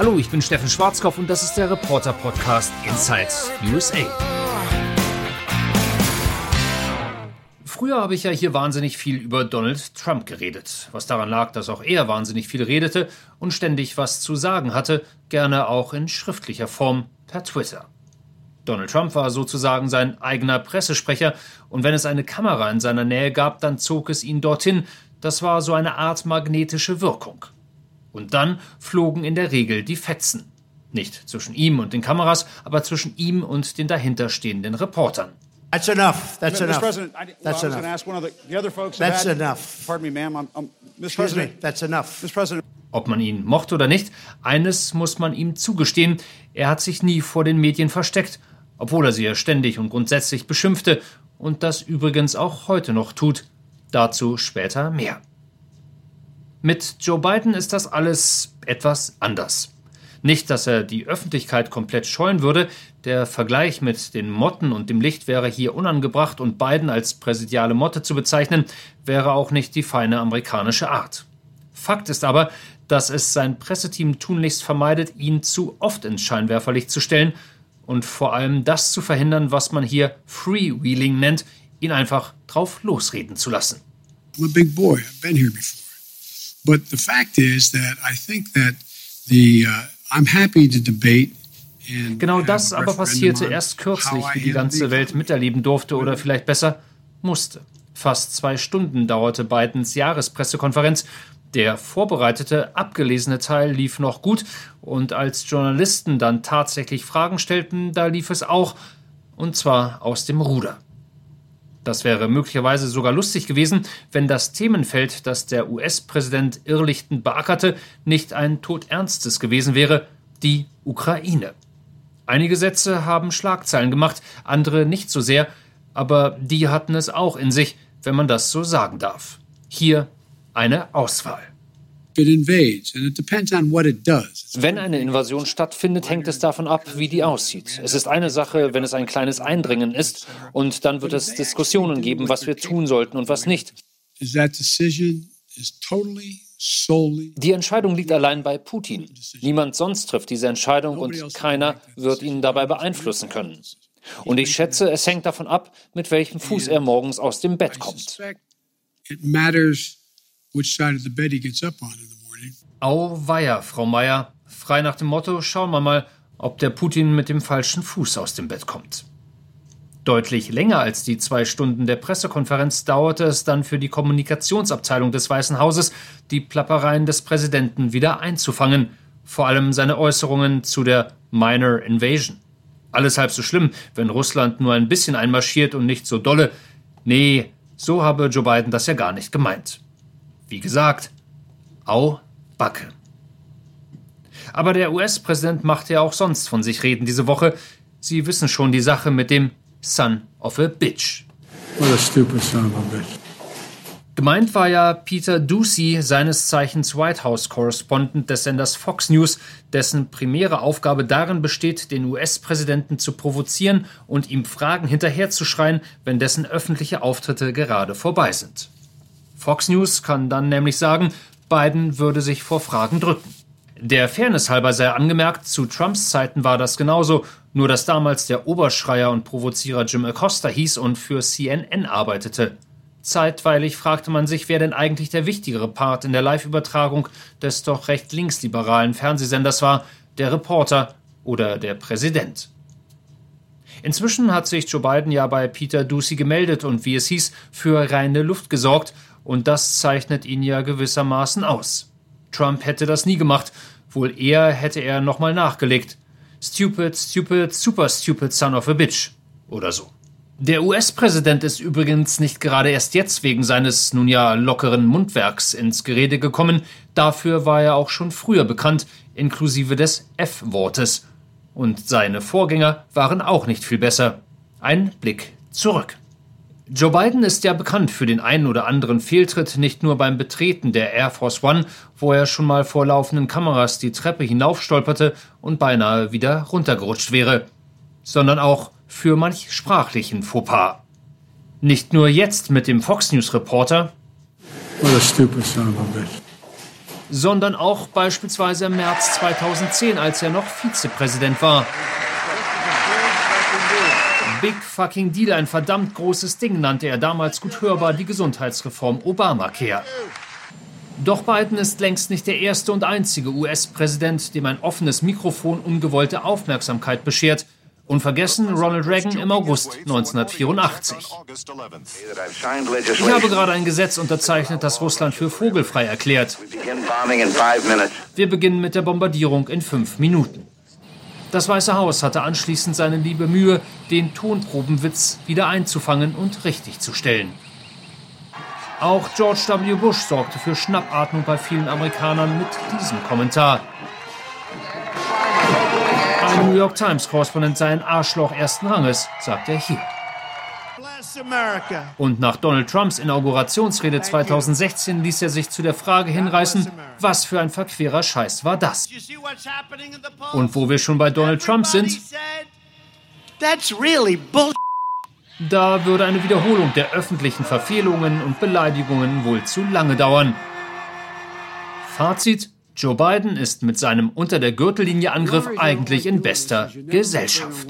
Hallo, ich bin Steffen Schwarzkopf und das ist der Reporter Podcast Inside USA. Früher habe ich ja hier wahnsinnig viel über Donald Trump geredet, was daran lag, dass auch er wahnsinnig viel redete und ständig was zu sagen hatte, gerne auch in schriftlicher Form per Twitter. Donald Trump war sozusagen sein eigener Pressesprecher, und wenn es eine Kamera in seiner Nähe gab, dann zog es ihn dorthin. Das war so eine Art magnetische Wirkung. Und dann flogen in der Regel die Fetzen. Nicht zwischen ihm und den Kameras, aber zwischen ihm und den dahinterstehenden Reportern. That's enough. That's Mr. enough. President, I, well, That's I was enough. ask one of the, the other folks. That's had, enough. Pardon me, ma'am. I'm, I'm, Mr. President, me. That's enough. Mr. President. Ob man ihn mochte oder nicht, eines muss man ihm zugestehen, er hat sich nie vor den Medien versteckt, obwohl er sie ja ständig und grundsätzlich beschimpfte und das übrigens auch heute noch tut. Dazu später mehr. Mit Joe Biden ist das alles etwas anders. Nicht, dass er die Öffentlichkeit komplett scheuen würde, der Vergleich mit den Motten und dem Licht wäre hier unangebracht und Biden als präsidiale Motte zu bezeichnen, wäre auch nicht die feine amerikanische Art. Fakt ist aber, dass es sein Presseteam tunlichst vermeidet, ihn zu oft ins Scheinwerferlicht zu stellen und vor allem das zu verhindern, was man hier Freewheeling nennt, ihn einfach drauf losreden zu lassen. I'm a big boy. I've been here before. But the fact is that I think that the uh, I'm happy to debate. and Genau das aber passierte erst kürzlich, wie die ganze Welt miterleben durfte oder vielleicht besser musste. Fast zwei Stunden dauerte Bidens Jahrespressekonferenz. Der vorbereitete, abgelesene Teil lief noch gut und als Journalisten dann tatsächlich Fragen stellten, da lief es auch, und zwar aus dem Ruder. Das wäre möglicherweise sogar lustig gewesen, wenn das Themenfeld, das der US-Präsident irrlichtend beackerte, nicht ein todernstes gewesen wäre, die Ukraine. Einige Sätze haben Schlagzeilen gemacht, andere nicht so sehr, aber die hatten es auch in sich, wenn man das so sagen darf. Hier eine Auswahl. Wenn eine Invasion stattfindet, hängt es davon ab, wie die aussieht. Es ist eine Sache, wenn es ein kleines Eindringen ist, und dann wird es Diskussionen geben, was wir tun sollten und was nicht. Die Entscheidung liegt allein bei Putin. Niemand sonst trifft diese Entscheidung und keiner wird ihn dabei beeinflussen können. Und ich schätze, es hängt davon ab, mit welchem Fuß er morgens aus dem Bett kommt. it matters which side of the bed he gets up on in the morning. Auweia, Frau Meier. Frei nach dem Motto, schauen wir mal, ob der Putin mit dem falschen Fuß aus dem Bett kommt. Deutlich länger als die zwei Stunden der Pressekonferenz dauerte es dann für die Kommunikationsabteilung des Weißen Hauses, die Plappereien des Präsidenten wieder einzufangen, vor allem seine Äußerungen zu der Minor Invasion. Alles halb so schlimm, wenn Russland nur ein bisschen einmarschiert und nicht so dolle. Nee, so habe Joe Biden das ja gar nicht gemeint. Wie gesagt, au Backe. Aber der US-Präsident macht ja auch sonst von sich reden diese Woche. Sie wissen schon die Sache mit dem Son of a Bitch. What a stupid son of a bitch. Gemeint war ja Peter Ducey, seines Zeichens White House-Korrespondent des Senders Fox News, dessen primäre Aufgabe darin besteht, den US-Präsidenten zu provozieren und ihm Fragen hinterherzuschreien, wenn dessen öffentliche Auftritte gerade vorbei sind. Fox News kann dann nämlich sagen, Biden würde sich vor Fragen drücken. Der Fairness halber sei angemerkt, zu Trumps Zeiten war das genauso, nur dass damals der Oberschreier und Provozierer Jim Acosta hieß und für CNN arbeitete. Zeitweilig fragte man sich, wer denn eigentlich der wichtigere Part in der Live-Übertragung des doch recht linksliberalen Fernsehsenders war, der Reporter oder der Präsident. Inzwischen hat sich Joe Biden ja bei Peter Ducey gemeldet und wie es hieß, für reine Luft gesorgt, und das zeichnet ihn ja gewissermaßen aus. Trump hätte das nie gemacht, wohl eher hätte er nochmal nachgelegt. Stupid, stupid, super stupid son of a bitch. Oder so. Der US-Präsident ist übrigens nicht gerade erst jetzt wegen seines nun ja lockeren Mundwerks ins Gerede gekommen, dafür war er auch schon früher bekannt, inklusive des F-Wortes. Und seine Vorgänger waren auch nicht viel besser. Ein Blick zurück. Joe Biden ist ja bekannt für den einen oder anderen Fehltritt, nicht nur beim Betreten der Air Force One, wo er schon mal vor laufenden Kameras die Treppe hinaufstolperte und beinahe wieder runtergerutscht wäre, sondern auch für manch sprachlichen Fauxpas. Nicht nur jetzt mit dem Fox News Reporter, sondern auch beispielsweise im März 2010, als er noch Vizepräsident war. Big fucking Deal, ein verdammt großes Ding, nannte er damals gut hörbar die Gesundheitsreform Obamacare. Doch Biden ist längst nicht der erste und einzige US-Präsident, dem ein offenes Mikrofon ungewollte Aufmerksamkeit beschert. Unvergessen Ronald Reagan im August 1984. Ich habe gerade ein Gesetz unterzeichnet, das Russland für vogelfrei erklärt. Wir beginnen mit der Bombardierung in fünf Minuten. Das Weiße Haus hatte anschließend seine liebe Mühe, den Tonprobenwitz wieder einzufangen und richtigzustellen. Auch George W. Bush sorgte für Schnappatmung bei vielen Amerikanern mit diesem Kommentar. Ein New York Times-Korrespondent sei ein Arschloch ersten Ranges, sagt er hier. Und nach Donald Trumps Inaugurationsrede 2016 ließ er sich zu der Frage hinreißen, was für ein verquerer Scheiß war das? Und wo wir schon bei Donald Trump sind, da würde eine Wiederholung der öffentlichen Verfehlungen und Beleidigungen wohl zu lange dauern. Fazit, Joe Biden ist mit seinem unter der Gürtellinie Angriff eigentlich in bester Gesellschaft.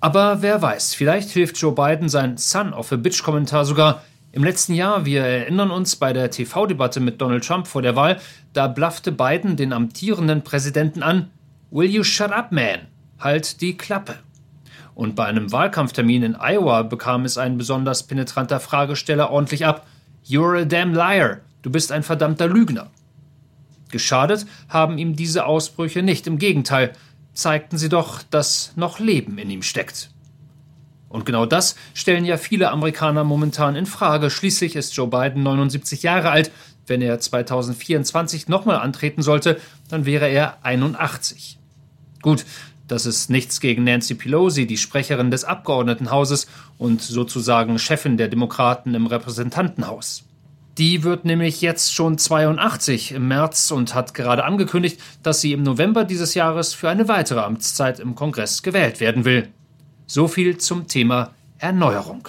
Aber wer weiß, vielleicht hilft Joe Biden sein Son of a Bitch Kommentar sogar. Im letzten Jahr, wir erinnern uns bei der TV-Debatte mit Donald Trump vor der Wahl, da blaffte Biden den amtierenden Präsidenten an, Will you shut up, man? Halt die Klappe. Und bei einem Wahlkampftermin in Iowa bekam es ein besonders penetranter Fragesteller ordentlich ab. You're a damn liar. Du bist ein verdammter Lügner. Geschadet haben ihm diese Ausbrüche nicht, im Gegenteil, zeigten sie doch, dass noch Leben in ihm steckt. Und genau das stellen ja viele Amerikaner momentan in Frage. Schließlich ist Joe Biden 79 Jahre alt. Wenn er 2024 nochmal antreten sollte, dann wäre er 81. Gut, das ist nichts gegen Nancy Pelosi, die Sprecherin des Abgeordnetenhauses und sozusagen Chefin der Demokraten im Repräsentantenhaus. Die wird nämlich jetzt schon 82 im März und hat gerade angekündigt, dass sie im November dieses Jahres für eine weitere Amtszeit im Kongress gewählt werden will. So viel zum Thema Erneuerung.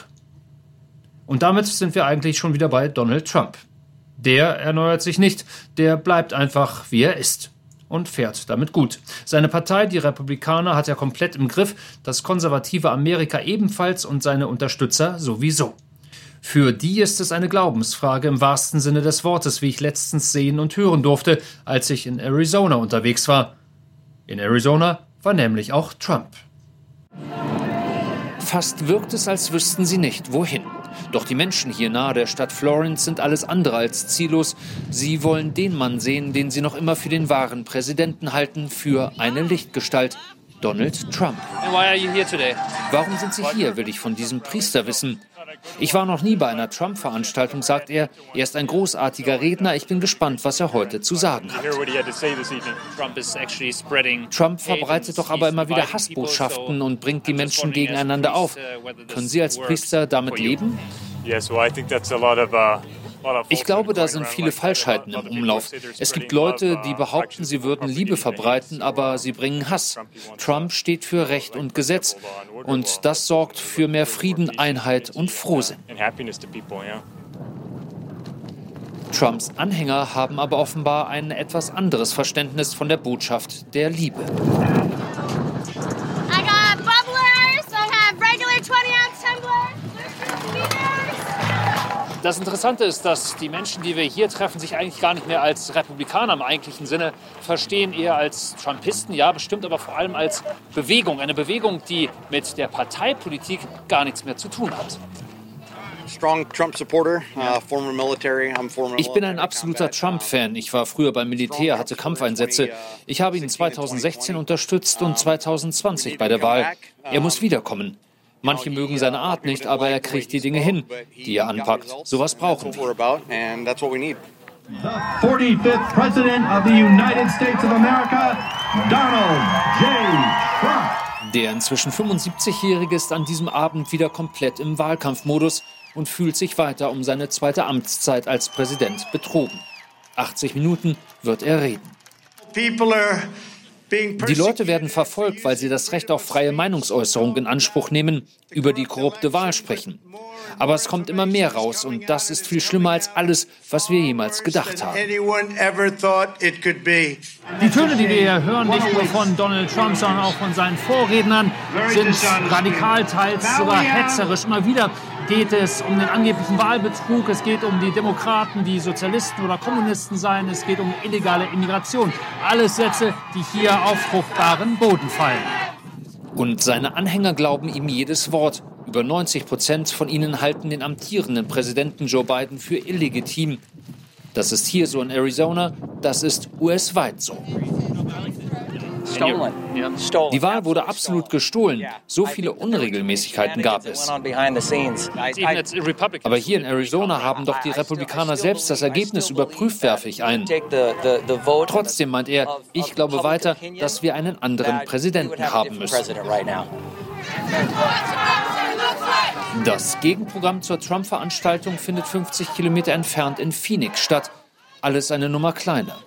Und damit sind wir eigentlich schon wieder bei Donald Trump. Der erneuert sich nicht, der bleibt einfach, wie er ist und fährt damit gut. Seine Partei, die Republikaner, hat er komplett im Griff, das konservative Amerika ebenfalls und seine Unterstützer sowieso. Für die ist es eine Glaubensfrage im wahrsten Sinne des Wortes, wie ich letztens sehen und hören durfte, als ich in Arizona unterwegs war. In Arizona war nämlich auch Trump. Fast wirkt es, als wüssten sie nicht, wohin. Doch die Menschen hier nahe der Stadt Florence sind alles andere als ziellos. Sie wollen den Mann sehen, den sie noch immer für den wahren Präsidenten halten, für eine Lichtgestalt. Donald Trump. Warum sind Sie hier, will ich von diesem Priester wissen. Ich war noch nie bei einer Trump-Veranstaltung, sagt er. Er ist ein großartiger Redner. Ich bin gespannt, was er heute zu sagen hat. Trump verbreitet doch aber immer wieder Hassbotschaften und bringt die Menschen gegeneinander auf. Können Sie als Priester damit leben? Ich glaube, da sind viele Falschheiten im Umlauf. Es gibt Leute, die behaupten, sie würden Liebe verbreiten, aber sie bringen Hass. Trump steht für Recht und Gesetz und das sorgt für mehr Frieden, Einheit und Frohsinn. Trumps Anhänger haben aber offenbar ein etwas anderes Verständnis von der Botschaft der Liebe. Das Interessante ist, dass die Menschen, die wir hier treffen, sich eigentlich gar nicht mehr als Republikaner im eigentlichen Sinne verstehen, eher als Trumpisten, ja, bestimmt, aber vor allem als Bewegung. Eine Bewegung, die mit der Parteipolitik gar nichts mehr zu tun hat. Uh, ich bin ein absoluter Trump-Fan. Ich war früher beim Militär, hatte Kampfeinsätze. Ich habe ihn 2016 unterstützt und 2020 bei der Wahl. Er muss wiederkommen. Manche mögen seine Art nicht, aber er kriegt die Dinge hin, die er anpackt. Sowas brauchen wir. The 45th President of the United States of America, Donald J. Trump. Der inzwischen 75-Jährige ist an diesem Abend wieder komplett im Wahlkampfmodus und fühlt sich weiter um seine zweite Amtszeit als Präsident betrogen. 80 Minuten wird er reden. People are Die Leute werden verfolgt, weil sie das Recht auf freie Meinungsäußerung in Anspruch nehmen, über die korrupte Wahl sprechen. Aber es kommt immer mehr raus und das ist viel schlimmer als alles, was wir jemals gedacht haben. Die Töne, die wir hier hören, nicht nur von Donald Trump, sondern auch von seinen Vorrednern, sind radikal, teils sogar hetzerisch. Immer wieder geht es um den angeblichen Wahlbetrug, es geht um die Demokraten, die Sozialisten oder Kommunisten seien, es geht um illegale Immigration. Alles Sätze, die hier auf fruchtbaren Boden fallen. Und seine Anhänger glauben ihm jedes Wort. Über 90 Prozent von ihnen halten den amtierenden Präsidenten Joe Biden für illegitim. Das ist hier so in Arizona, das ist US-weit so. Die Wahl wurde absolut gestohlen. So viele Unregelmäßigkeiten gab es. Aber hier in Arizona haben doch die Republikaner selbst das Ergebnis überprüft, werfe ich ein. Trotzdem meint er, ich glaube weiter, dass wir einen anderen Präsidenten haben müssen. Das Gegenprogramm zur Trump-Veranstaltung findet 50 Kilometer entfernt in Phoenix statt. Alles eine Nummer kleiner.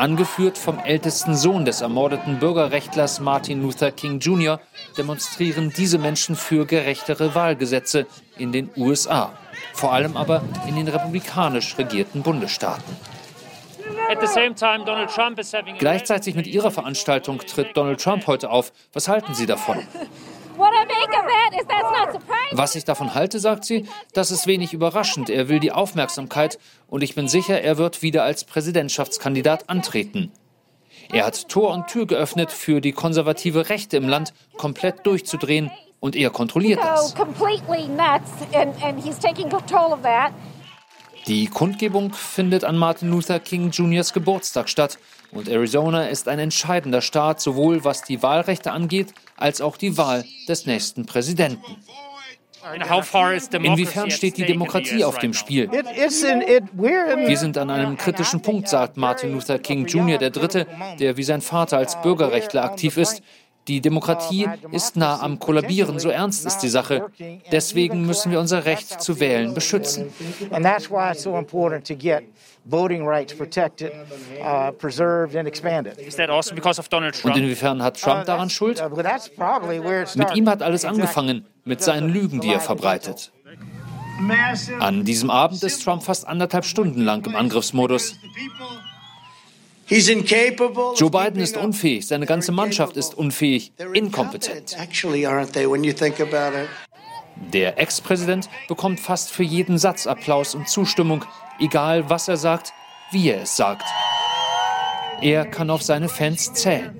Angeführt vom ältesten Sohn des ermordeten Bürgerrechtlers Martin Luther King Jr. demonstrieren diese Menschen für gerechtere Wahlgesetze in den USA, vor allem aber in den republikanisch regierten Bundesstaaten. Gleichzeitig mit ihrer Veranstaltung tritt Donald Trump heute auf. Was halten Sie davon? Was ich davon halte, sagt sie, das ist wenig überraschend. Er will die Aufmerksamkeit und ich bin sicher, er wird wieder als Präsidentschaftskandidat antreten. Er hat Tor und Tür geöffnet für die konservative Rechte im Land, komplett durchzudrehen und er kontrolliert das. Die Kundgebung findet an Martin Luther King Jr.'s Geburtstag statt und Arizona ist ein entscheidender Staat, sowohl was die Wahlrechte angeht, als auch die Wahl des nächsten Präsidenten. Inwiefern steht die Demokratie auf dem Spiel? Wir sind an einem kritischen Punkt, sagt Martin Luther King Jr., der Dritte, der wie sein Vater als Bürgerrechtler aktiv ist. Die Demokratie ist nah am Kollabieren, so ernst ist die Sache. Deswegen müssen wir unser Recht zu wählen beschützen. Und inwiefern hat Trump daran Schuld? Mit ihm hat alles angefangen, mit seinen Lügen, die er verbreitet. An diesem Abend ist Trump fast anderthalb Stunden lang im Angriffsmodus. Joe Biden ist unfähig, seine ganze Mannschaft ist unfähig, inkompetent. Der Ex-Präsident bekommt fast für jeden Satz Applaus und Zustimmung, egal was er sagt, wie er es sagt. Er kann auf seine Fans zählen.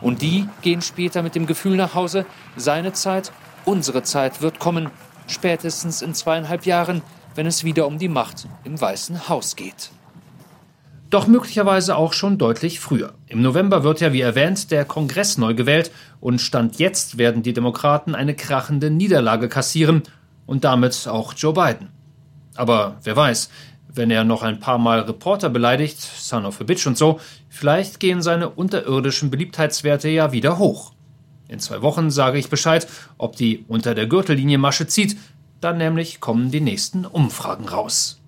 Und die gehen später mit dem Gefühl nach Hause, seine Zeit, unsere Zeit wird kommen, spätestens in zweieinhalb Jahren, wenn es wieder um die Macht im Weißen Haus geht. Doch möglicherweise auch schon deutlich früher. Im November wird ja, wie erwähnt, der Kongress neu gewählt und Stand jetzt werden die Demokraten eine krachende Niederlage kassieren und damit auch Joe Biden. Aber wer weiß, wenn er noch ein paar Mal Reporter beleidigt, son of a bitch und so, vielleicht gehen seine unterirdischen Beliebtheitswerte ja wieder hoch. In zwei Wochen sage ich Bescheid, ob die unter der Gürtellinie Masche zieht, dann nämlich kommen die nächsten Umfragen raus.